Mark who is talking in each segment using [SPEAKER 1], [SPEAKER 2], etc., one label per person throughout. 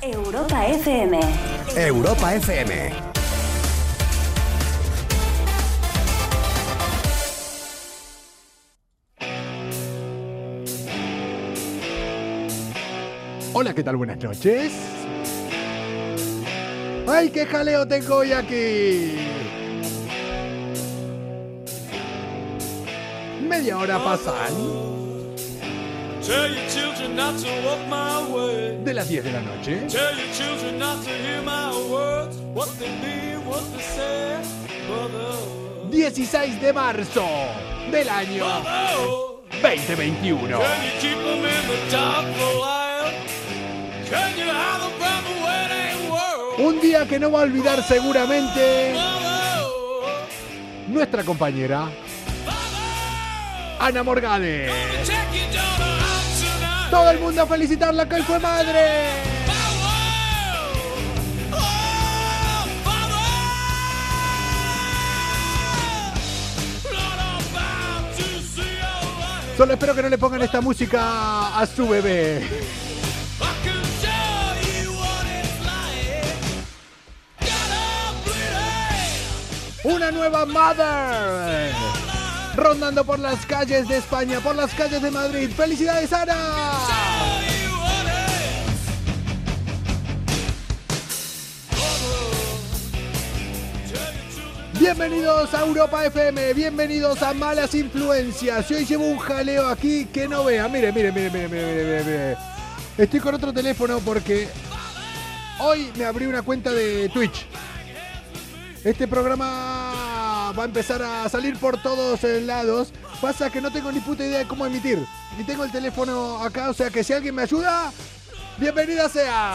[SPEAKER 1] Europa FM.
[SPEAKER 2] Europa FM.
[SPEAKER 3] Hola, ¿qué tal? Buenas noches. ¡Ay, qué jaleo tengo hoy aquí! Media hora pasan De las 10 de la noche.
[SPEAKER 4] Tell your children not to hear my words. What they mean, what they say. Mother.
[SPEAKER 3] 16 de marzo del año
[SPEAKER 4] Mother.
[SPEAKER 3] 2021.
[SPEAKER 4] Can you keep them in the dark for a while? Can you hide them from the wedding world?
[SPEAKER 3] Un día que no va a olvidar seguramente nuestra compañera Ana Morgade. Todo el mundo a felicitarla que hoy fue madre. Solo espero que no le pongan esta música a su bebé. Una nueva mother. Rondando por las calles de España, por las calles de Madrid. ¡Felicidades, Ana! Bienvenidos a Europa FM, bienvenidos a Malas Influencias. Y hoy llevo un jaleo aquí que no vea. Mire, mire, mire, mire, mire, mire, mire. Estoy con otro teléfono porque hoy me abrí una cuenta de Twitch. Este programa va a empezar a salir por todos lados. Pasa que no tengo ni puta idea de cómo emitir. Ni tengo el teléfono acá, o sea que si alguien me ayuda, bienvenida sea.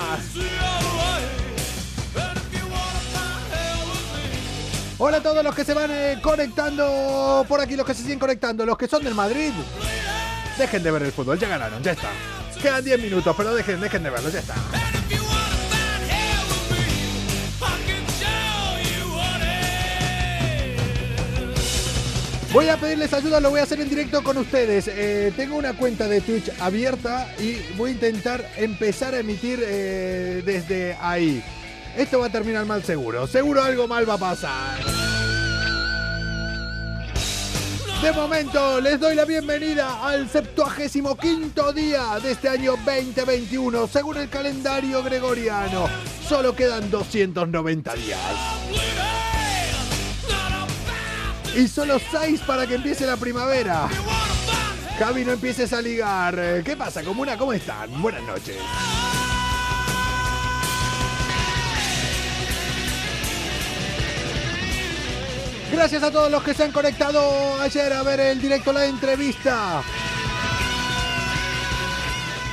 [SPEAKER 3] Hola a todos los que se van eh, conectando por aquí, los que se siguen conectando, los que son del Madrid. Dejen de ver el fútbol, ya ganaron, ya está. Quedan 10 minutos, pero dejen, dejen de verlo, ya está. Voy a pedirles ayuda, lo voy a hacer en directo con ustedes. Eh, tengo una cuenta de Twitch abierta y voy a intentar empezar a emitir eh, desde ahí. Esto va a terminar mal seguro. Seguro algo mal va a pasar. De momento les doy la bienvenida al 75 día de este año 2021 según el calendario gregoriano. Solo quedan 290 días. Y solo 6 para que empiece la primavera. Javi, no empieces a ligar. ¿Qué pasa, comuna? ¿Cómo están? Buenas noches. Gracias a todos los que se han conectado ayer a ver el directo, la entrevista.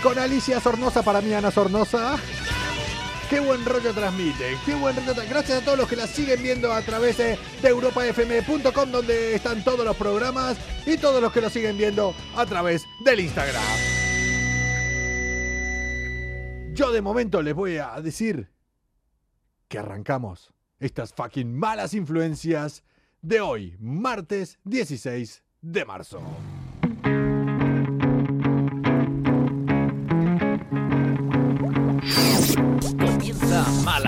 [SPEAKER 3] Con Alicia Sornosa, para mí Ana Sornosa. Qué buen rollo transmite, qué buen rollo Gracias a todos los que la siguen viendo a través de, de europafm.com donde están todos los programas y todos los que lo siguen viendo a través del Instagram. Yo de momento les voy a decir que arrancamos estas fucking malas influencias de hoy, martes 16 de marzo.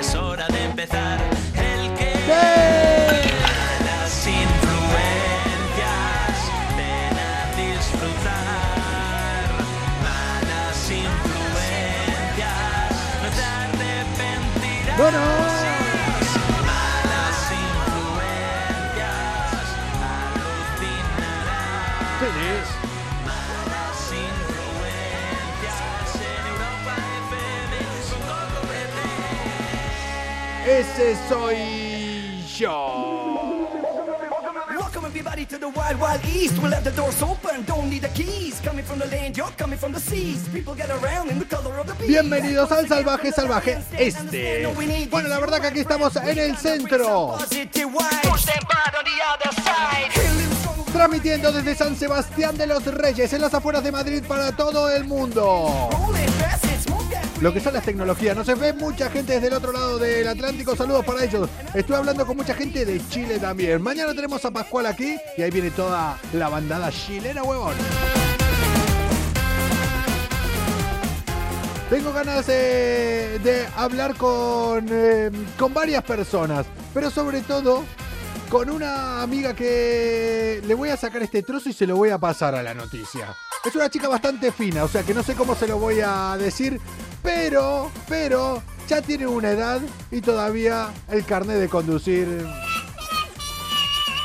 [SPEAKER 5] Es hora de empezar. El que. Las influencias, ven a disfrutar. Malas influencias, no te arrepentirás.
[SPEAKER 3] Bueno. Ese soy yo.
[SPEAKER 6] Welcome everybody
[SPEAKER 1] to the wild, wild east. We'll have the doors open, don't need the keys. Coming from the land, you're coming from the seas. People get around in the color of the beast.
[SPEAKER 3] Bienvenidos al Salvaje Salvaje Este. Bueno, la verdad que aquí estamos en el centro, transmitiendo desde San Sebastián de los Reyes, en las afueras de Madrid para todo el mundo. Lo que son las tecnologías. No se ve mucha gente desde el otro lado del Atlántico. Saludos para ellos. Estuve hablando con mucha gente de Chile también. Mañana tenemos a Pascual aquí y ahí viene toda la bandada chilena, huevón. Tengo ganas de hablar con, eh, con varias personas, pero sobre todo con una amiga que le voy a sacar este trozo y se lo voy a pasar a la noticia. Es una chica bastante fina, o sea que no sé cómo se lo voy a decir, pero, pero, ya tiene una edad y todavía el carnet de conducir.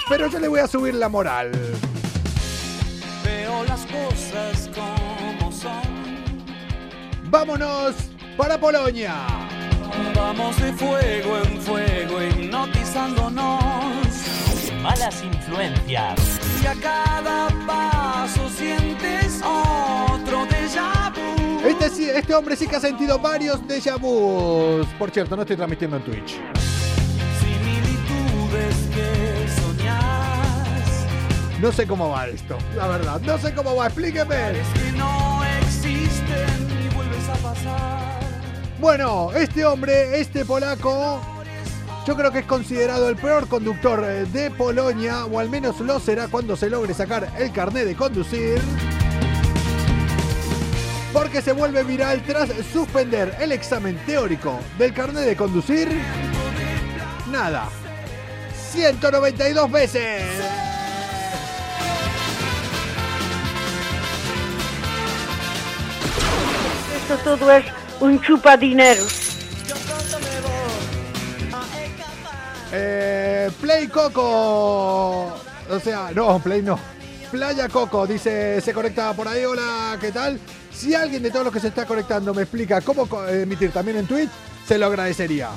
[SPEAKER 3] Pero yo le voy a subir la moral.
[SPEAKER 4] Veo las cosas como son.
[SPEAKER 3] Vámonos para Polonia.
[SPEAKER 4] Vamos de fuego en fuego, hipnotizándonos.
[SPEAKER 5] Malas influencias.
[SPEAKER 4] Y a cada paso sientes otro déjà vu.
[SPEAKER 3] Este, este hombre sí que ha sentido varios déjà vus. Por cierto, no estoy transmitiendo en Twitch.
[SPEAKER 4] Similitudes que soñás.
[SPEAKER 3] No sé cómo va esto, la verdad. No sé cómo va, explíqueme.
[SPEAKER 4] Es que no existen y vuelves a pasar.
[SPEAKER 3] Bueno, este hombre, este polaco, yo creo que es considerado el peor conductor eh, de Polonia, o al menos lo será cuando se logre sacar el carnet de conducir. Porque se vuelve viral tras suspender el examen teórico del carnet de conducir. Nada. 192 veces.
[SPEAKER 6] Esto todo es un chupadineros.
[SPEAKER 3] Eh, Play Coco. O sea, no, Play no. Playa Coco dice, se conecta por ahí. Hola, ¿qué tal? Si alguien de todos los que se está conectando me explica cómo emitir también en Twitch, se lo agradecería.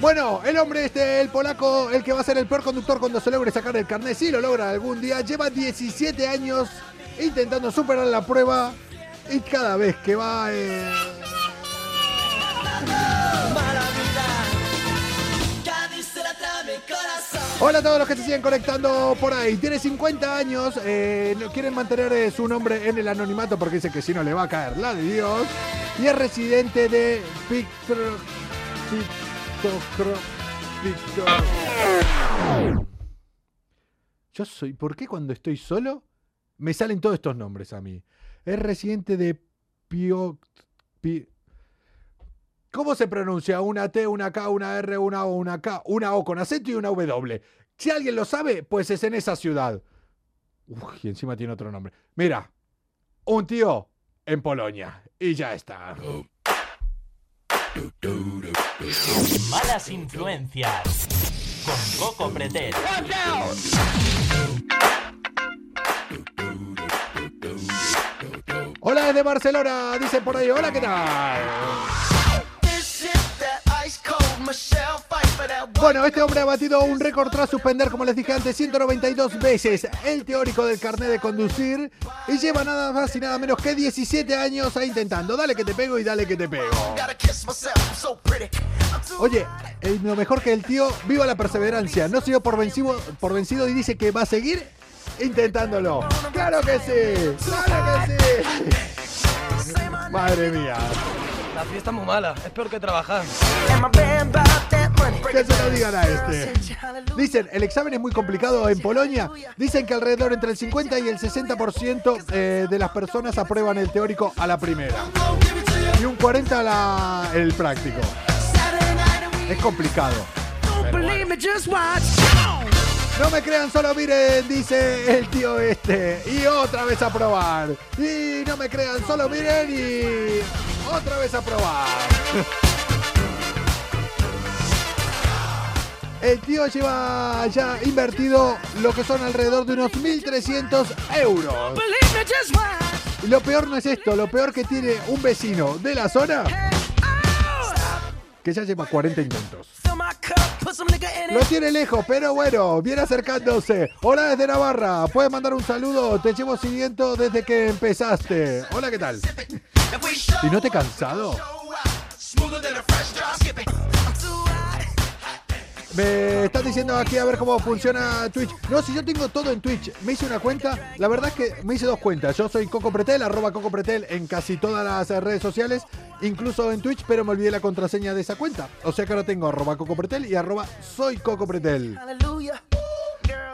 [SPEAKER 3] Bueno, el hombre este, el polaco, el que va a ser el peor conductor cuando se logre sacar el carnet, si lo logra algún día, lleva 17 años intentando superar la prueba y cada vez que va... eh, Hola a todos los que se siguen conectando por ahí. Tiene 50 años, eh, quieren mantener eh, su nombre en el anonimato porque dice que si no le va a caer la de Dios. Y es residente de Victor... Victor... Victor... Yo soy... ¿Por qué cuando estoy solo me salen todos estos nombres a mí? Es residente de Pio... Pi- ¿Cómo se pronuncia? Una T, una K, una R, una O, una K, una O con acento y una W. Si alguien lo sabe, pues es en esa ciudad. Uy, y encima tiene otro nombre. Mira, un tío en Polonia. Y ya está.
[SPEAKER 5] Malas influencias. Con Coco Pretel.
[SPEAKER 3] Hola desde Barcelona, dice por ahí. Hola, ¿qué tal? Bueno, este hombre ha batido un récord tras suspender, como les dije antes, 192 veces el teórico del carnet de conducir y lleva nada más y nada menos que 17 años ahí intentando. Dale que te pego y dale que te pego. Oye, eh, lo mejor que el tío, viva la perseverancia. No se dio por vencido, por vencido y dice que va a seguir intentándolo. ¡Claro que sí! ¡Claro que sí! Madre mía.
[SPEAKER 7] La fiesta es muy mala, es peor que trabajar.
[SPEAKER 3] Que se lo digan a este. Dicen, el examen es muy complicado en Polonia. Dicen que alrededor entre el 50 y el 60% eh, de las personas aprueban el teórico a la primera. Y un 40 a la, el práctico. Es complicado. Bueno. No me crean, solo miren, dice el tío este. Y otra vez a probar. Y no me crean, solo miren y otra vez a probar. El tío lleva ya invertido lo que son alrededor de unos 1.300 euros. Y lo peor no es esto, lo peor que tiene un vecino de la zona que ya lleva 40 intentos. Lo tiene lejos, pero bueno, viene acercándose. Hola desde Navarra. Puedes mandar un saludo. Te llevo siguiendo desde que empezaste. Hola, ¿qué tal? ¿Y no te he cansado? Me estás diciendo aquí a ver cómo funciona Twitch. No, si yo tengo todo en Twitch. Me hice una cuenta. La verdad es que me hice dos cuentas. Yo soy Coco Pretel, arroba Coco Pretel en casi todas las redes sociales, incluso en Twitch, pero me olvidé la contraseña de esa cuenta. O sea que ahora tengo arroba Coco Pretel y arroba soy Coco Pretel.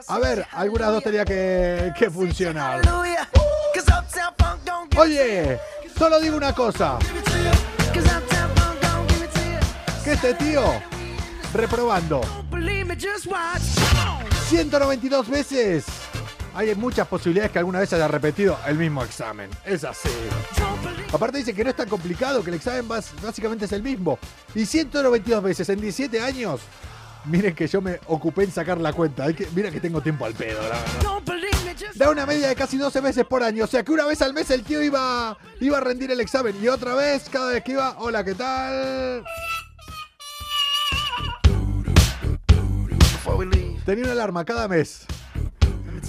[SPEAKER 3] A ver, algunas dos tenía que, que funcionar. Oye, solo digo una cosa. Que este tío, reprobando
[SPEAKER 4] Don't believe me, just watch.
[SPEAKER 3] 192 veces. Hay muchas posibilidades que alguna vez haya repetido el mismo examen. Es así. Aparte dice que no es tan complicado, que el examen básicamente es el mismo. Y 192 veces en 17 años. Miren que yo me ocupé en sacar la cuenta. Mira que tengo tiempo al pedo, la verdad. Da una media de casi 12 veces por año. O sea que una vez al mes el tío iba, iba a rendir el examen. Y otra vez, cada vez que iba, hola, ¿qué tal? Tenía una alarma cada mes.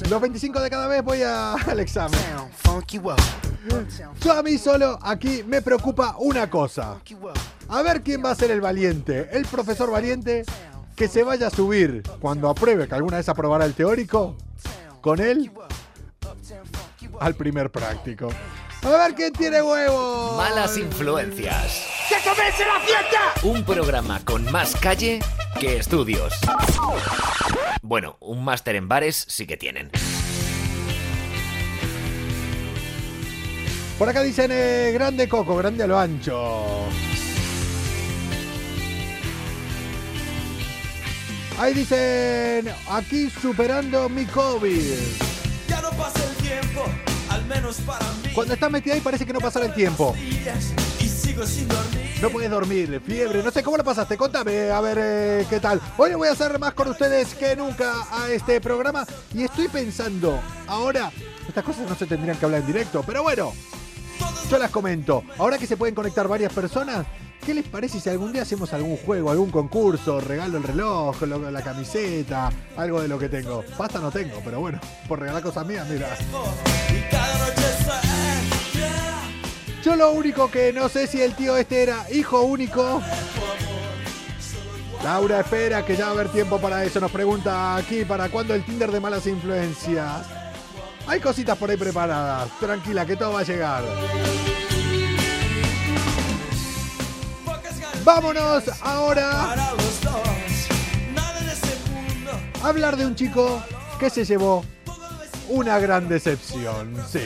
[SPEAKER 3] Los 25 de cada mes voy a- al examen. Yo a mí solo aquí me preocupa una cosa. A ver quién va a ser el valiente. El profesor valiente que se vaya a subir cuando apruebe, que alguna vez aprobará el teórico, con él al primer práctico. A ver quién tiene huevo.
[SPEAKER 8] Malas influencias. Un programa con más calle que estudios. Bueno, un máster en bares sí que tienen.
[SPEAKER 3] Por acá dicen eh, grande coco, grande a lo ancho. Ahí dicen aquí superando mi COVID.
[SPEAKER 4] Ya no pasa el tiempo, al menos para mí.
[SPEAKER 3] Cuando estás metida ahí parece que no pasará el tiempo.
[SPEAKER 4] Días y sigo sin dormir.
[SPEAKER 3] No puedes dormir, fiebre, no sé cómo lo pasaste, contame, a ver eh, qué tal. Hoy voy a hacer más con ustedes que nunca a este programa y estoy pensando, ahora, estas cosas no se tendrían que hablar en directo, pero bueno, yo las comento. Ahora que se pueden conectar varias personas, ¿qué les parece si algún día hacemos algún juego, algún concurso, regalo el reloj, lo- la camiseta, algo de lo que tengo? Pasta no tengo, pero bueno, por regalar cosas mías, mira. Yo lo único que no sé si el tío este era hijo único. Laura espera que ya va a haber tiempo para eso. Nos pregunta aquí para cuándo el Tinder de malas influencias. Hay cositas por ahí preparadas. Tranquila, que todo va a llegar. Vámonos ahora
[SPEAKER 4] Para los dos, nada en este
[SPEAKER 3] a hablar de un chico que se llevó una gran decepción. Sí.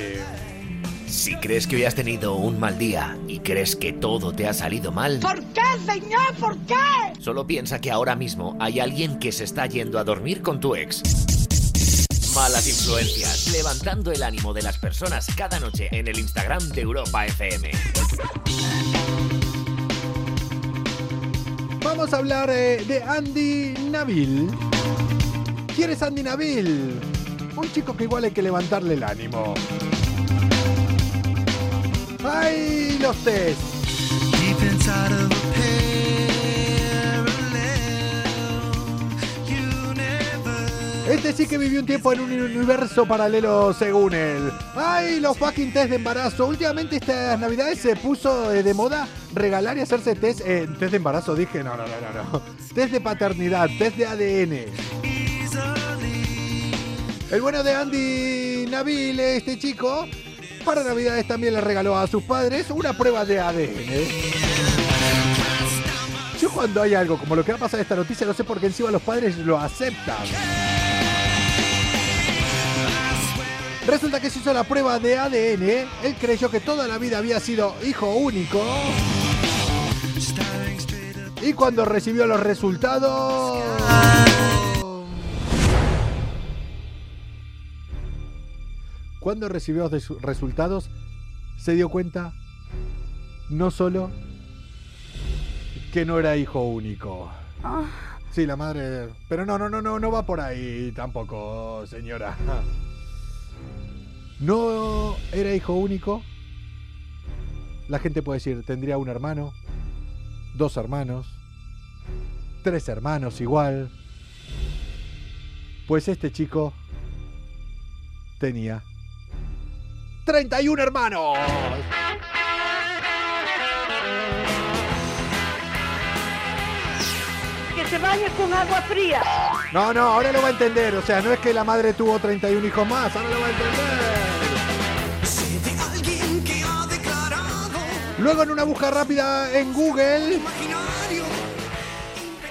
[SPEAKER 8] Si crees que hoy has tenido un mal día y crees que todo te ha salido mal,
[SPEAKER 6] ¿Por qué, señor? ¿Por qué?
[SPEAKER 8] solo piensa que ahora mismo hay alguien que se está yendo a dormir con tu ex. Malas influencias, levantando el ánimo de las personas cada noche en el Instagram de Europa FM.
[SPEAKER 3] Vamos a hablar eh, de Andy Nabil. ¿Quién es Andy Nabil? Un chico que igual hay que levantarle el ánimo. ¡Ay, los test! Este sí que vivió un tiempo en un universo paralelo según él. ¡Ay, los fucking test de embarazo! Últimamente estas navidades se puso eh, de moda regalar y hacerse test, eh, test de embarazo, dije, no, no, no, no, no. Test de paternidad, test de ADN. El bueno de Andy Nabil, este chico, para navidades también le regaló a sus padres una prueba de ADN. Yo cuando hay algo como lo que va a pasar esta noticia, no sé por qué encima los padres lo aceptan. Resulta que se hizo la prueba de ADN. Él creyó que toda la vida había sido hijo único. Y cuando recibió los resultados... Cuando recibió los resu- resultados, se dio cuenta no solo que no era hijo único. Sí, la madre. Pero no, no, no, no, no va por ahí tampoco, señora. No era hijo único. La gente puede decir, tendría un hermano, dos hermanos, tres hermanos igual. Pues este chico tenía 31 hermanos.
[SPEAKER 6] Que se bañe con agua fría.
[SPEAKER 3] No, no, ahora lo va a entender. O sea, no es que la madre tuvo 31 hijos más, ahora lo va a entender. Luego en una búsqueda rápida en Google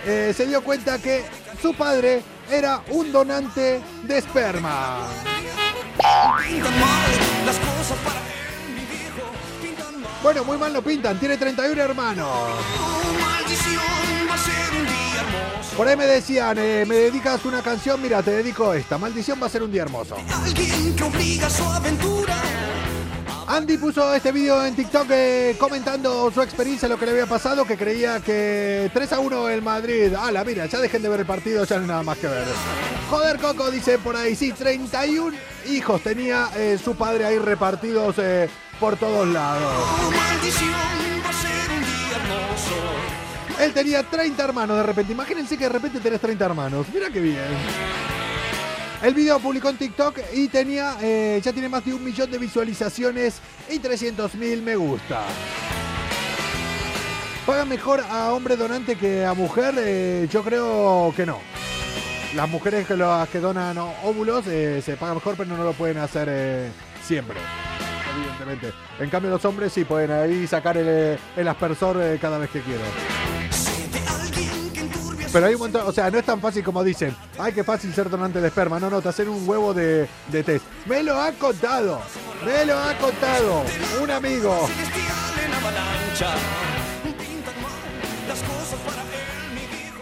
[SPEAKER 3] eh, se dio cuenta que su padre era un donante de esperma. Bueno, muy mal lo pintan, tiene 31 hermanos. Por ahí me decían, eh, me dedicas una canción, mira, te dedico esta. Maldición va a ser un día hermoso. Andy puso este video en TikTok eh, comentando su experiencia, lo que le había pasado, que creía que 3 a 1 el Madrid. Ala, mira, ya dejen de ver el partido, ya no hay nada más que ver. Joder, Coco, dice por ahí, sí, 31 hijos tenía eh, su padre ahí repartidos eh, por todos lados. Él tenía 30 hermanos de repente. Imagínense que de repente tenés 30 hermanos. Mira qué bien. El video publicó en TikTok y tenía, eh, ya tiene más de un millón de visualizaciones y 300 mil me gusta. ¿Paga mejor a hombre donante que a mujer? Eh, yo creo que no. Las mujeres que, donan óvulos eh, se paga mejor, pero no lo pueden hacer siempre. Evidentemente. En cambio, los hombres sí pueden ahí sacar el, aspersor cada vez que quieran. Pero hay un montón, o sea, no es tan fácil como dicen. Ay, qué fácil ser donante de esperma. No, no, te hacen un huevo de, de test. Me lo ha contado. Me lo ha contado. Un amigo.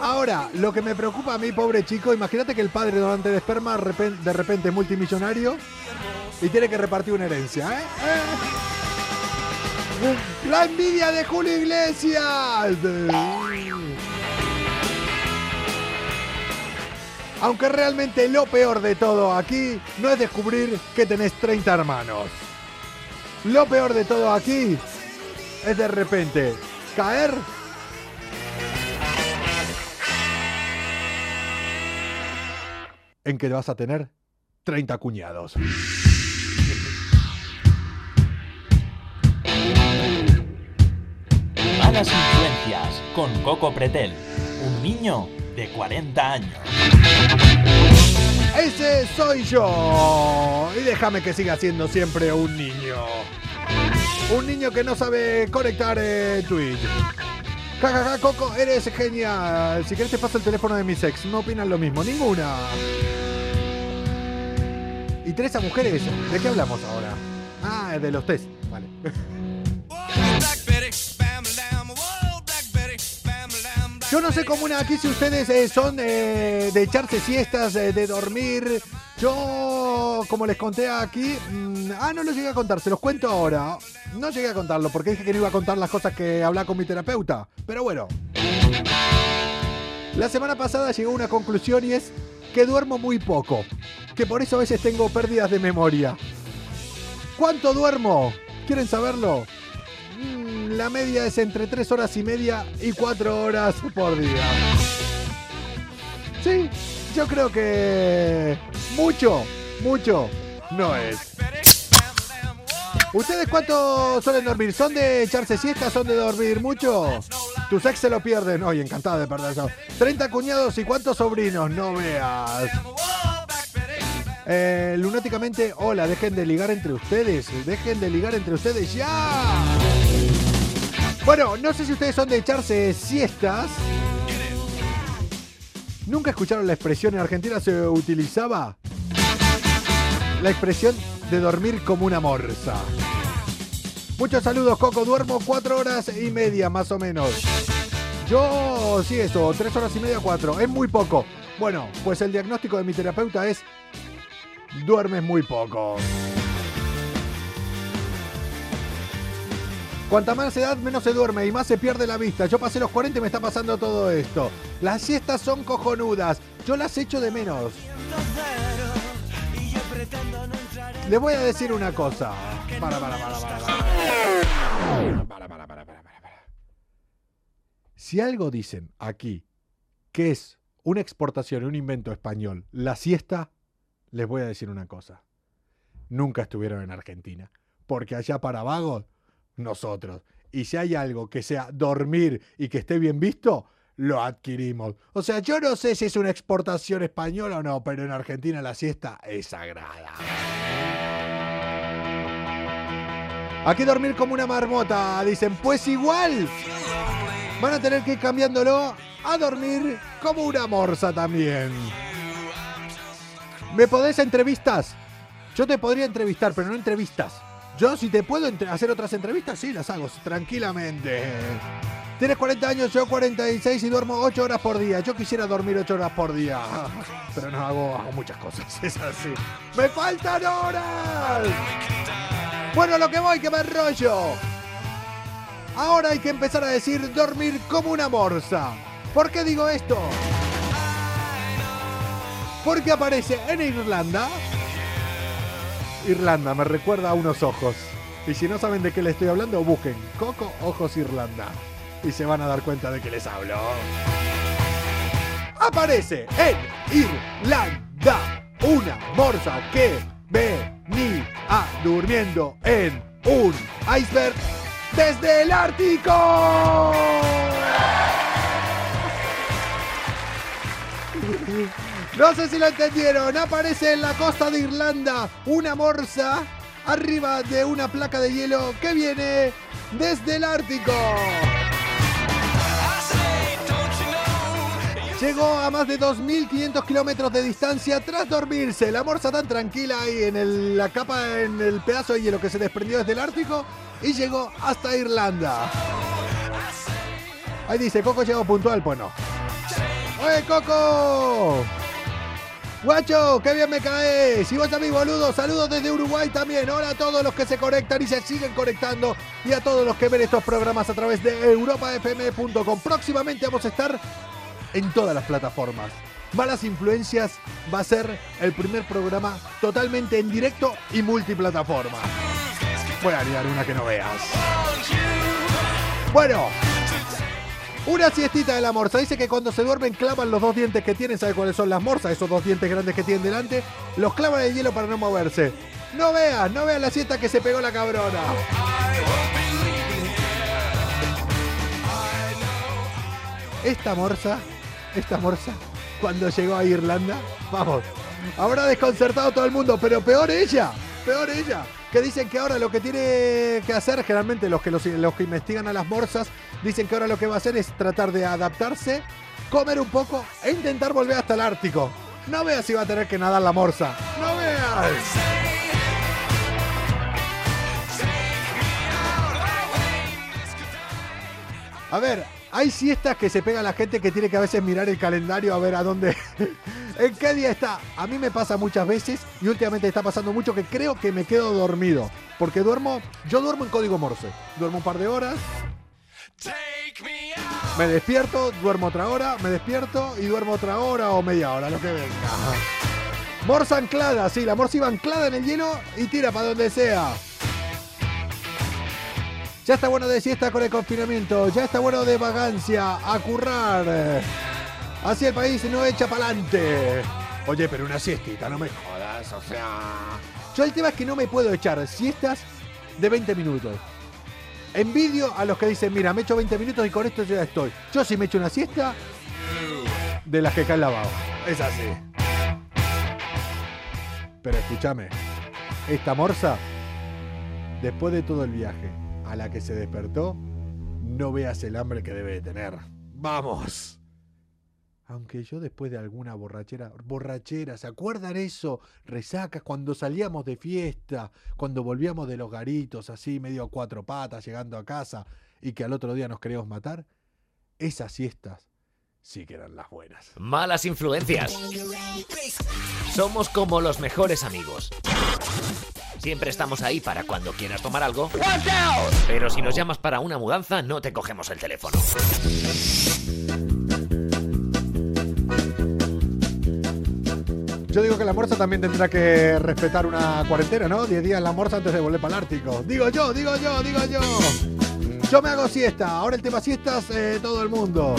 [SPEAKER 3] Ahora, lo que me preocupa a mí, pobre chico, imagínate que el padre donante de esperma de repente es multimillonario y tiene que repartir una herencia, ¿eh? ¿Eh? La envidia de Julio Iglesias. Aunque realmente lo peor de todo aquí no es descubrir que tenés 30 hermanos. Lo peor de todo aquí es de repente caer en que vas a tener 30 cuñados.
[SPEAKER 5] Malas influencias con Coco Pretel, un niño de 40 años.
[SPEAKER 3] Ese soy yo. Y déjame que siga siendo siempre un niño. Un niño que no sabe conectar eh, Twitch. Jajaja, Coco, eres genial. Si querés te paso el teléfono de mis ex. No opinan lo mismo. Ninguna. ¿Y tres a mujeres? ¿De qué hablamos ahora? Ah, de los test. Vale. Yo no sé cómo una aquí si ustedes eh, son eh, de echarse siestas, eh, de dormir. Yo, como les conté aquí, mm, ah, no lo llegué a contar, se los cuento ahora. No llegué a contarlo porque dije que no iba a contar las cosas que hablaba con mi terapeuta. Pero bueno. La semana pasada llegó a una conclusión y es que duermo muy poco. Que por eso a veces tengo pérdidas de memoria. ¿Cuánto duermo? ¿Quieren saberlo? La media es entre 3 horas y media y 4 horas por día. Sí, yo creo que mucho, mucho no es. ¿Ustedes cuánto suelen dormir? ¿Son de echarse siestas? ¿Son de dormir mucho? Tus ex se lo pierden. Oye, encantado de perder eso. 30 cuñados y cuántos sobrinos, no veas. Eh, lunáticamente, hola, dejen de ligar entre ustedes. Dejen de ligar entre ustedes ya. Bueno, no sé si ustedes son de echarse siestas. ¿Nunca escucharon la expresión en Argentina se utilizaba? La expresión de dormir como una morsa. Muchos saludos, Coco. Duermo cuatro horas y media, más o menos. Yo, sí, eso, tres horas y media, cuatro. Es muy poco. Bueno, pues el diagnóstico de mi terapeuta es duermes muy poco. Cuanta más edad, menos se duerme y más se pierde la vista. Yo pasé los 40 y me está pasando todo esto. Las siestas son cojonudas. Yo las echo de menos. Le voy a decir una cosa. Para, para, para, para. Para, para, para, para, para, para. Si algo dicen aquí que es una exportación, un invento español, la siesta, les voy a decir una cosa. Nunca estuvieron en Argentina. Porque allá para vagos, nosotros. Y si hay algo que sea dormir y que esté bien visto, lo adquirimos. O sea, yo no sé si es una exportación española o no, pero en Argentina la siesta es sagrada. Aquí dormir como una marmota, dicen, pues igual. Van a tener que ir cambiándolo a dormir como una morsa también. ¿Me podés entrevistas? Yo te podría entrevistar, pero no entrevistas. Yo si te puedo hacer otras entrevistas, sí, las hago tranquilamente. Tienes 40 años, yo 46 y duermo 8 horas por día. Yo quisiera dormir 8 horas por día. Pero no hago, hago muchas cosas, es así. ¡Me faltan horas! Bueno, lo que voy, que me enrollo. Ahora hay que empezar a decir dormir como una morsa. ¿Por qué digo esto? Porque aparece en Irlanda. Irlanda, me recuerda a unos ojos. Y si no saben de qué les estoy hablando, busquen Coco Ojos Irlanda. Y se van a dar cuenta de que les hablo. Aparece en Irlanda una morsa que venía durmiendo en un iceberg desde el Ártico. No sé si lo entendieron. Aparece en la costa de Irlanda una morsa arriba de una placa de hielo que viene desde el Ártico. Llegó a más de 2.500 kilómetros de distancia tras dormirse. La morsa tan tranquila ahí en la capa, en el pedazo de hielo que se desprendió desde el Ártico y llegó hasta Irlanda. Ahí dice, Coco llegó puntual, pues no. ¡Oye, Coco! Guacho, qué bien me caes. Y vos también, boludo. Saludos desde Uruguay también. Hola a todos los que se conectan y se siguen conectando. Y a todos los que ven estos programas a través de europafm.com. Próximamente vamos a estar en todas las plataformas. Malas Influencias va a ser el primer programa totalmente en directo y multiplataforma. Voy a liar una que no veas. Bueno, una siestita de la morsa. Dice que cuando se duermen clavan los dos dientes que tienen. ¿Sabe cuáles son las morsas? Esos dos dientes grandes que tienen delante. Los clavan en el hielo para no moverse. No veas, no veas la siesta que se pegó la cabrona. Esta morsa, esta morsa, cuando llegó a Irlanda, vamos, habrá desconcertado a todo el mundo, pero peor ella, peor ella. Que dicen que ahora lo que tiene que hacer, generalmente los que, los, que investigan a las morsas, dicen que ahora lo que va a hacer es tratar de adaptarse, comer un poco e intentar volver hasta el Ártico. No veas si va a tener que nadar la morsa. No veas. A ver, hay siestas que se pega la gente que tiene que a veces mirar el calendario a ver a dónde, en qué día está. A mí me pasa muchas veces y últimamente está pasando mucho que creo que me quedo dormido. Porque duermo, yo duermo en código Morse. Duermo un par de horas, me despierto, duermo otra hora, me despierto y duermo otra hora o media hora, lo que venga. Morsa anclada, sí, la morsa iba anclada en el hielo y tira para donde sea. Ya está bueno de siesta con el confinamiento, ya está bueno de vagancia, a currar. Así el país no echa pa'lante. Oye, pero una siestita, no me jodas, o sea. Yo el tema es que no me puedo echar siestas de 20 minutos. Envidio a los que dicen, mira, me echo 20 minutos y con esto ya estoy. Yo sí me echo una siesta de las que cae lavado. Es así. Pero escúchame, esta morsa, después de todo el viaje, a la que se despertó, no veas el hambre que debe de tener. ¡Vamos! Aunque yo después de alguna borrachera, borrachera, ¿se acuerdan eso? Resacas cuando salíamos de fiesta, cuando volvíamos de los garitos así, medio a cuatro patas, llegando a casa, y que al otro día nos queríamos matar. Esas siestas sí que eran las buenas.
[SPEAKER 8] Malas influencias. Somos como los mejores amigos. Siempre estamos ahí para cuando quieras tomar algo. Pero si nos llamas para una mudanza, no te cogemos el teléfono.
[SPEAKER 3] Yo digo que la morsa también tendrá que respetar una cuarentena, ¿no? 10 días la morsa antes de volver para el Ártico. Digo yo, digo yo, digo yo. Yo me hago siesta. Ahora el tema siestas, eh, todo el mundo.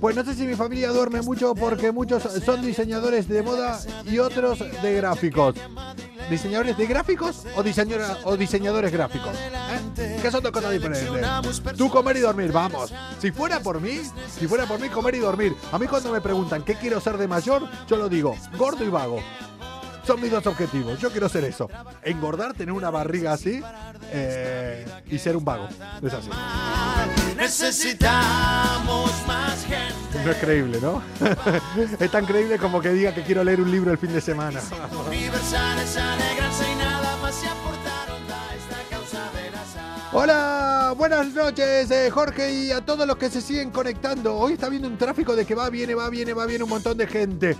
[SPEAKER 3] Pues no sé si mi familia duerme mucho porque muchos son diseñadores de moda y otros de gráficos. ¿Diseñadores de gráficos o, diseñadora- o diseñadores gráficos? ¿Eh? Que son dos cosas diferentes. Tú comer y dormir, vamos. Si fuera por mí, si fuera por mí, comer y dormir. A mí cuando me preguntan qué quiero ser de mayor, yo lo digo, gordo y vago. Son mis dos objetivos. Yo quiero ser eso. Engordar, tener una barriga así eh, y ser un vago. Es así.
[SPEAKER 4] Necesitamos más gente.
[SPEAKER 3] No es creíble, ¿no? es tan creíble como que diga que quiero leer un libro el fin de semana.
[SPEAKER 4] Universales,
[SPEAKER 3] buenas noches, eh, Jorge, y a todos los que se siguen conectando. Hoy está viendo un tráfico de que va, viene, va, viene, va, viene un montón de gente.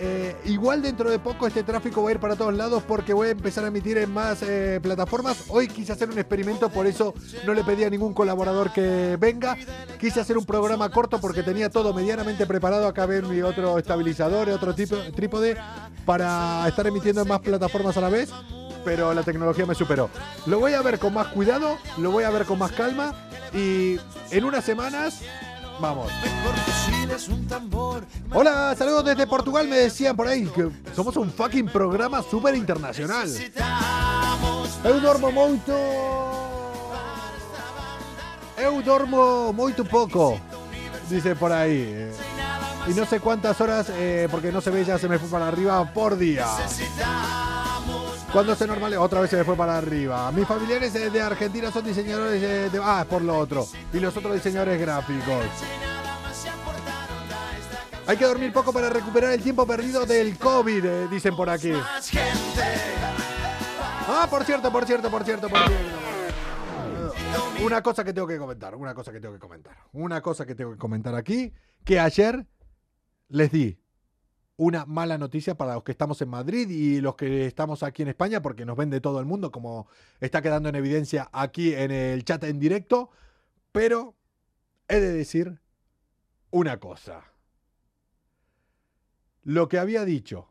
[SPEAKER 3] Eh, igual dentro de poco este tráfico va a ir para todos lados porque voy a empezar a emitir en más eh, plataformas. Hoy quise hacer un experimento, por eso no le pedí a ningún colaborador que venga. Quise hacer un programa corto porque tenía todo medianamente preparado. Acá ven mi otro estabilizador, otro tipo, trípode para estar emitiendo en más plataformas a la vez pero la tecnología me superó. Lo voy a ver con más cuidado, lo voy a ver con más calma y en unas semanas, vamos. Hola, saludos desde Portugal, me decían por ahí que somos un fucking programa súper internacional. Eu dormo moito. Eu dormo moito pouco, dice por ahí. eh. Y no sé cuántas horas, eh, porque no se ve, ya se me fue para arriba por día. Cuando se normale, otra vez se me fue para arriba. Mis familiares eh, de Argentina son diseñadores de, de- Ah, por lo otro. Y los otros diseñadores gráficos. Hay que dormir poco para recuperar el tiempo perdido del COVID, eh, dicen por aquí. Ah, por cierto, por cierto, por cierto, por cierto. Una cosa que tengo que comentar, una cosa que tengo que comentar. Una cosa que tengo que comentar aquí, que ayer les di una mala noticia para los que estamos en Madrid y los que estamos aquí en España, porque nos ven de todo el mundo, como está quedando en evidencia aquí en el chat en directo. Pero he de decir una cosa. Lo que había dicho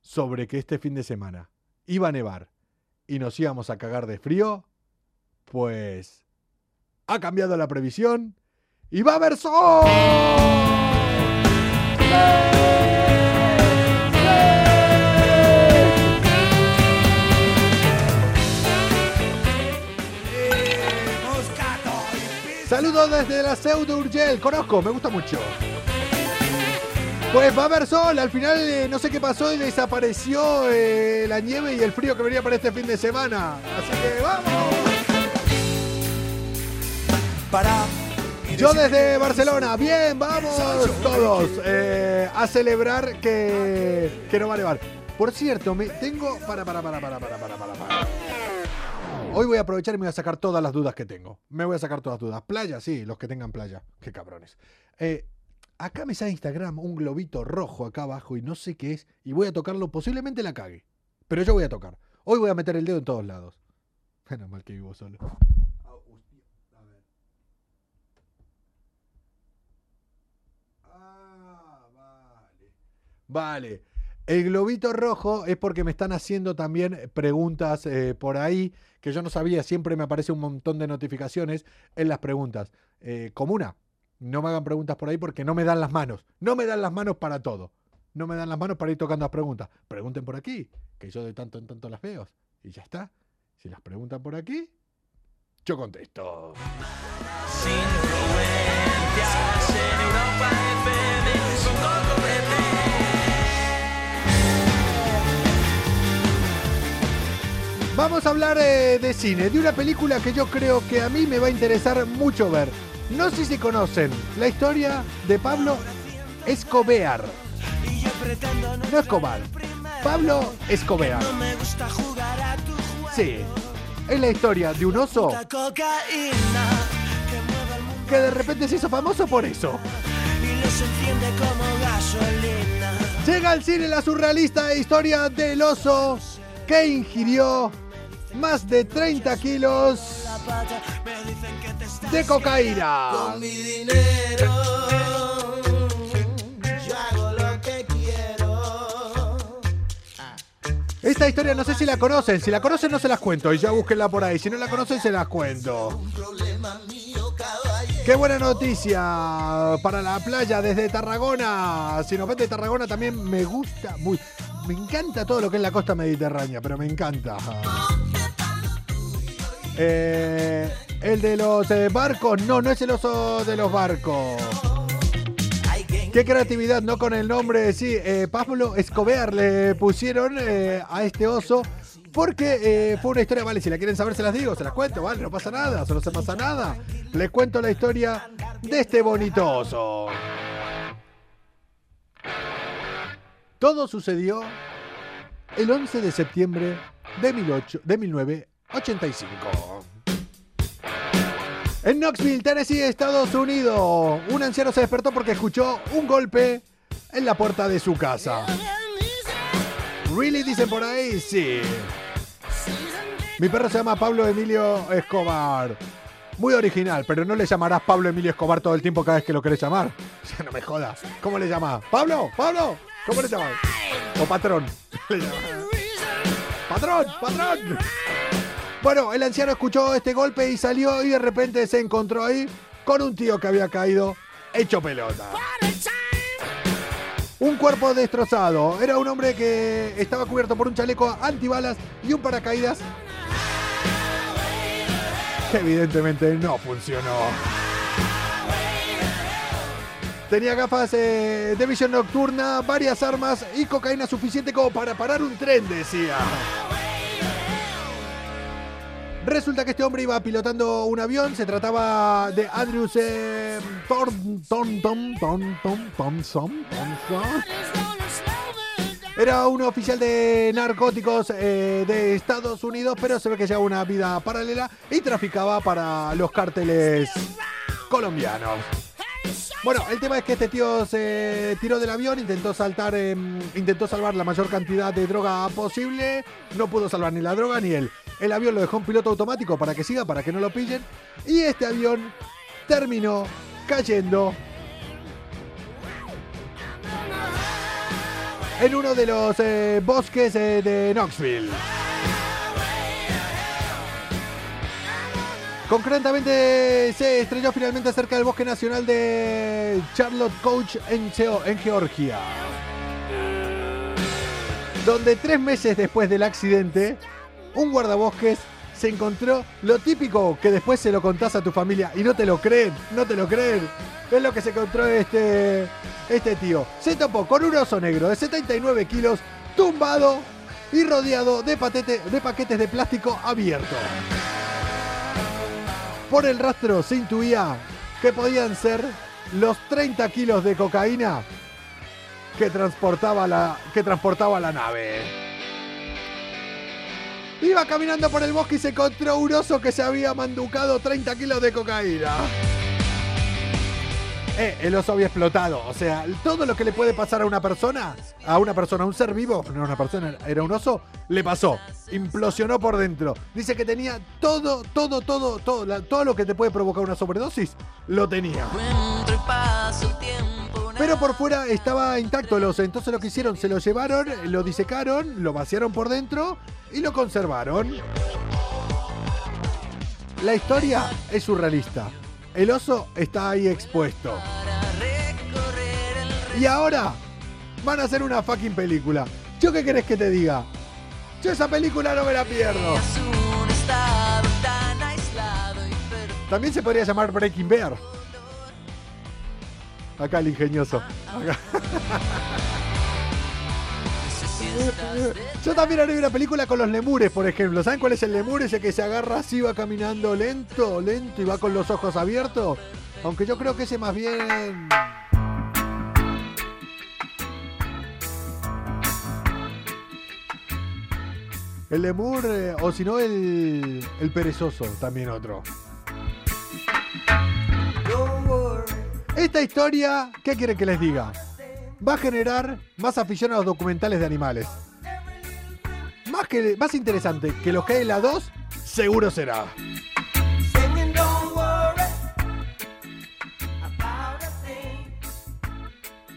[SPEAKER 3] sobre que este fin de semana iba a nevar y nos íbamos a cagar de frío, pues ha cambiado la previsión y va a haber sol. Saludos desde la Seu de Urgel, conozco, me gusta mucho. Pues va a haber sol, al final eh, no sé qué pasó y desapareció eh, la nieve y el frío que venía para este fin de semana. Así que vamos.
[SPEAKER 1] Para.
[SPEAKER 3] Yo desde Barcelona, bien, vamos todos eh, a celebrar que, que no va a nevar. Por cierto, me tengo. Para, para, para, para, para, para, para, para. Hoy voy a aprovechar y me voy a sacar todas las dudas que tengo. Me voy a sacar todas las dudas. Playa, sí, los que tengan playa. Qué cabrones. Eh, acá me sale Instagram un globito rojo acá abajo y no sé qué es. Y voy a tocarlo, posiblemente la cague. Pero yo voy a tocar. Hoy voy a meter el dedo en todos lados. Menos mal que vivo solo. Ah, vale. Vale. El globito rojo es porque me están haciendo también preguntas eh, por ahí que yo no sabía. Siempre me aparece un montón de notificaciones en las preguntas. Eh, comuna, no me hagan preguntas por ahí porque no me dan las manos. No me dan las manos para todo. No me dan las manos para ir tocando las preguntas. Pregunten por aquí, que yo de tanto en tanto las veo. Y ya está. Si las preguntan por aquí, yo contesto.
[SPEAKER 5] Sin en Europa
[SPEAKER 3] Vamos a hablar eh, de cine, de una película que yo creo que a mí me va a interesar mucho ver. No sé si conocen la historia de Pablo Escobar. No Escobar, Pablo Escobar. Sí, es la historia de un oso
[SPEAKER 4] que
[SPEAKER 3] de repente se hizo famoso por eso. Llega al cine la surrealista historia del oso que ingirió más de 30 kilos de cocaína.
[SPEAKER 4] Con mi dinero yo hago lo que quiero.
[SPEAKER 3] Esta historia no sé si la conocen. Si la conocen, no se las cuento. Y ya búsquenla por ahí. Si no la conocen, se las cuento. Qué buena noticia para la playa desde Tarragona. Si nos ven de Tarragona también me gusta muy. Me encanta todo lo que es la costa mediterránea, pero me encanta. Eh, el de los eh, barcos, no, no es el oso de los barcos. Qué creatividad, ¿no? Con el nombre, sí, eh, Pablo Escobar le pusieron eh, a este oso porque fue una historia, vale, si la quieren saber se las digo, se las cuento, vale, no pasa nada, solo se pasa nada. Les cuento la historia de este bonito oso. Todo sucedió el 11 de septiembre de, 18 de 1985. En Knoxville, Tennessee, Estados Unidos, un anciano se despertó porque escuchó un golpe en la puerta de su casa. ¿Really? Dicen por ahí, sí. Mi perro se llama Pablo Emilio Escobar. Muy original, pero no le llamarás Pablo Emilio Escobar todo el tiempo cada vez que lo querés llamar. O no me jodas. ¿Cómo le llamás? ¿Pablo? ¿Pablo? ¿Cómo le llamás? O patrón. ¡Patrón! ¡Patrón! Bueno, el anciano escuchó este golpe y salió y de repente se encontró ahí con un tío que había caído hecho pelota. Un cuerpo destrozado. Era un hombre que estaba cubierto por un chaleco antibalas y un paracaídas que evidentemente no funcionó. Tenía gafas eh, de visión nocturna, varias armas y cocaína suficiente como para parar un tren, decía. Resulta que este hombre iba pilotando un avión, se trataba de Andrews Thornton, Thornton, Thornton, Thompson. Era un oficial de narcóticos eh, de Estados Unidos, pero se ve que llevaba una vida paralela y traficaba para los cárteles colombianos. Bueno, el tema es que este tío se tiró del avión, intentó saltar, eh, intentó salvar la mayor cantidad de droga posible, no pudo salvar ni la droga ni él. El avión lo dejó en piloto automático para que siga, para que no lo pillen, y este avión terminó cayendo en uno de los eh, bosques eh, de Knoxville. Concretamente se estrelló finalmente cerca del bosque nacional de Charlotte Coach en, Geo- en Georgia. Donde tres meses después del accidente, un guardabosques se encontró lo típico que después se lo contás a tu familia y no te lo creen, no te lo creen. Es lo que se encontró este, este tío. Se topó con un oso negro de 79 kilos, tumbado y rodeado de, paquetes de plástico abiertos. Por el rastro se intuía que podían ser los 30 kilos de cocaína que transportaba la, que transportaba la nave. Iba caminando por el bosque y se encontró un oso que se había manducado 30 kilos de cocaína. Eh, el oso había explotado. O sea, todo lo que le puede pasar a una persona, a una persona, a un ser vivo, no era una persona, era un oso, le pasó. Implosionó por dentro. Dice que tenía todo, todo, todo, todo, todo lo que te puede provocar una sobredosis, lo tenía. Pero por fuera estaba intacto el oso. Entonces lo que hicieron, se lo llevaron, lo disecaron, lo vaciaron por dentro y lo conservaron. La historia es surrealista. El oso está ahí expuesto. Y ahora van a hacer una fucking película. ¿Yo qué querés que te diga? Yo esa película no me la pierdo. También se podría llamar Breaking Bear. Acá el ingenioso. Yo también haría una película con los lemures, por ejemplo. ¿Saben cuál es el lemur? Ese que se agarra así, va caminando lento, lento y va con los ojos abiertos. Aunque yo creo que ese más bien... El lemur, eh, o si no, el, el perezoso, también otro. Esta historia, ¿qué quieren que les diga? Va a generar más afición a los documentales de animales. Más, que, más interesante que los que hay en la 2, seguro será.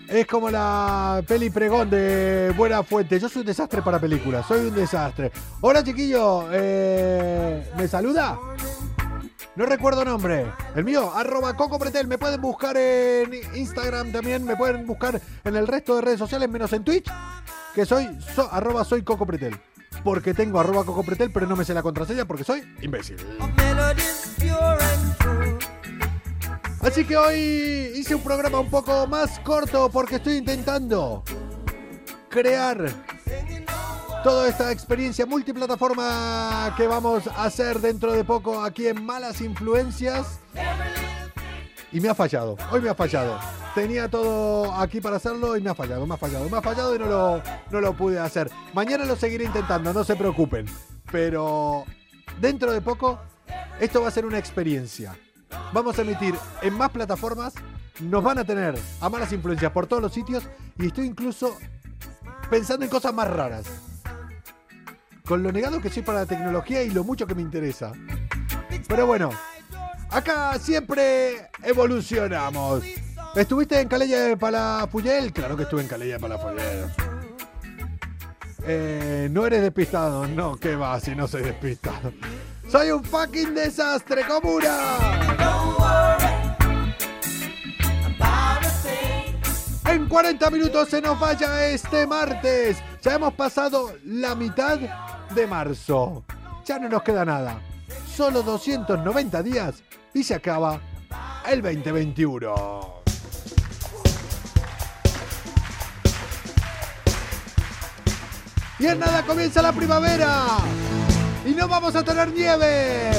[SPEAKER 3] Es como la peli pregón de Buena Fuente. Yo soy un desastre para películas, soy un desastre. Hola chiquillo, eh, ¿me saluda? No recuerdo nombre. El mío, arroba Coco Pretel. Me pueden buscar en Instagram también. Me pueden buscar en el resto de redes sociales, menos en Twitch. Que soy so- arroba soy Coco. Porque tengo arroba Coco Pretel, pero no me sé la contraseña porque soy imbécil. Así que hoy hice un programa un poco más corto porque estoy intentando crear toda esta experiencia multiplataforma que vamos a hacer dentro de poco aquí en Malas Influencias. Y me ha fallado, hoy me ha fallado. Tenía todo aquí para hacerlo y me ha fallado, me ha fallado, me ha fallado y no lo, no lo pude hacer. Mañana lo seguiré intentando, no se preocupen. Pero dentro de poco, esto va a ser una experiencia. Vamos a emitir en más plataformas, nos van a tener a Malas Influencias por todos los sitios y estoy incluso pensando en cosas más raras. Con lo negado que soy para la tecnología y lo mucho que me interesa. Pero bueno, acá siempre evolucionamos. ¿Estuviste en Calella de Palafuyel? Claro que estuve en Calella de Palafuyel. Eh, no eres despistado, no, que va si no soy despistado. Soy un fucking desastre, comuna. En 40 minutos se nos vaya este martes. Ya hemos pasado la mitad de marzo. Ya no nos queda nada. Solo 290 días y se acaba el 2021. Y en nada comienza la primavera. Y no vamos a tener nieve.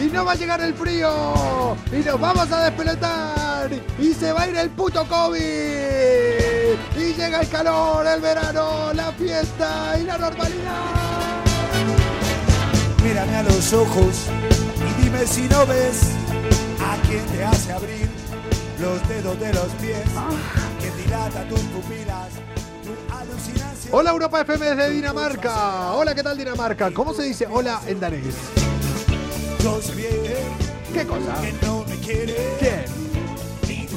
[SPEAKER 3] Y no va a llegar el frío. Y nos vamos a despelotar. Y se va a ir el puto COVID. Y llega el calor, el verano, la fiesta y la normalidad.
[SPEAKER 1] Mírame a los ojos y dime si no ves a quien te hace abrir los dedos de los pies, que dilata tus pupilas, tu alucinación.
[SPEAKER 3] Hola Europa FM desde Dinamarca. Hola, ¿qué tal Dinamarca? ¿Cómo se dice hola en danés? ¿Qué cosa?
[SPEAKER 1] que no me quiere
[SPEAKER 3] ¿Quién?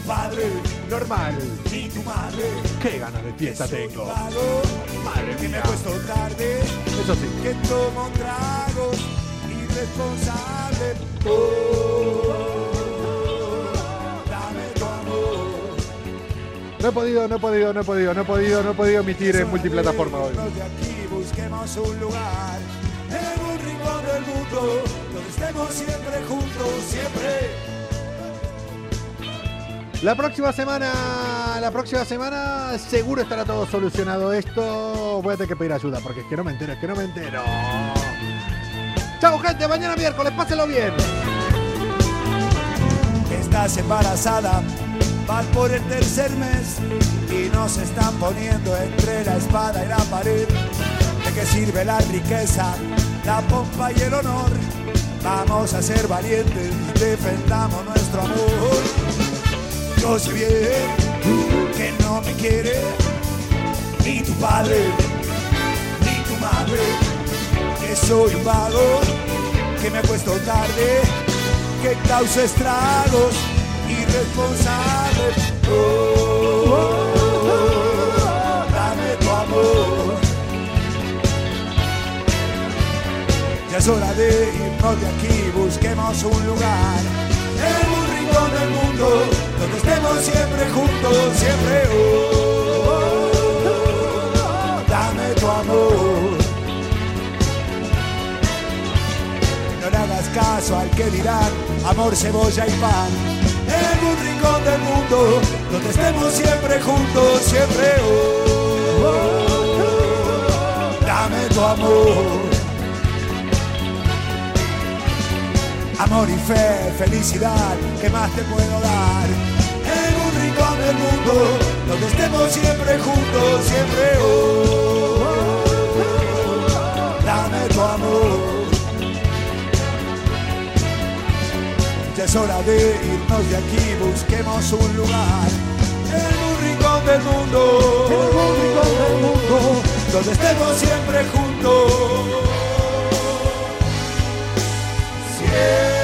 [SPEAKER 1] Padre
[SPEAKER 3] Normal.
[SPEAKER 1] ni tu madre.
[SPEAKER 3] ¿Qué ganas de fiesta tengo?
[SPEAKER 1] vago,
[SPEAKER 3] Madre
[SPEAKER 1] que me
[SPEAKER 3] mía.
[SPEAKER 1] acuesto tarde,
[SPEAKER 3] Eso sí.
[SPEAKER 1] que tomo tragos, irresponsable. Oh, dame tu amor.
[SPEAKER 3] No he podido, no he podido, no he podido, no he podido, no he podido emitir en multiplataforma hoy.
[SPEAKER 1] De aquí busquemos un lugar en un rincón del mundo donde estemos siempre juntos, siempre.
[SPEAKER 3] La próxima semana, la próxima semana seguro estará todo solucionado esto. Voy a tener que pedir ayuda porque es que no me entero, es que no me entero. Chao gente, mañana miércoles, pásenlo bien.
[SPEAKER 1] Estás embarazada, vas por el tercer mes y nos están poniendo entre la espada y la pared. ¿De qué sirve la riqueza, la pompa y el honor? Vamos a ser valientes, defendamos nuestro amor. Yo sé bien que no me quiere ni tu padre ni tu madre, que soy un vago, que me acuesto tarde, que causa estragos, irresponsable. Oh, oh, oh, dame tu amor. Ya es hora de irnos de aquí, busquemos un lugar en un rincón del mundo siempre juntos, siempre. Oh, dame tu amor. No le hagas caso al que dirán amor, cebolla y pan. En un rincón del mundo donde estemos siempre juntos, siempre. Oh, dame tu amor. Amor y fe, felicidad, ¿qué más te puedo dar? el mundo, donde estemos siempre juntos, siempre oh, oh, oh, dame tu amor. Ya es hora de irnos de aquí, busquemos un lugar, el rincón del mundo, el rincón del mundo, donde estemos siempre juntos. Siempre.